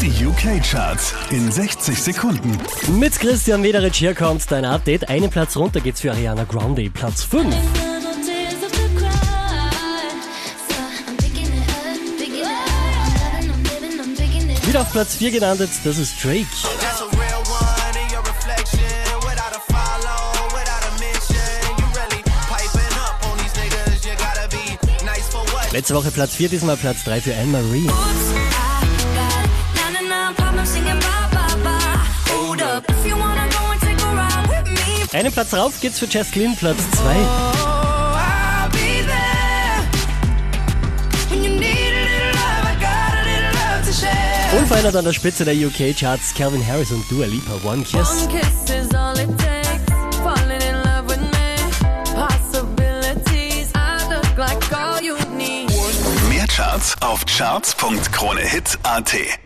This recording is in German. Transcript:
Die UK-Charts in 60 Sekunden. Mit Christian Mederich hier kommt dein Update. Einen Platz runter geht's für Ariana Grande, Platz 5. Wieder auf Platz 4 gelandet, das ist Drake. Letzte Woche Platz 4, diesmal Platz 3 für Anne-Marie. Einen Platz rauf geht's für Jess Glynn, Platz 2. Oh. Unverändert an der Spitze der UK-Charts Calvin Harris und Dua Lipa, One Kiss. One kiss is all it takes. Falling in love with me. Possibilities. I look like all you need. Mehr Charts auf charts.kronehit.at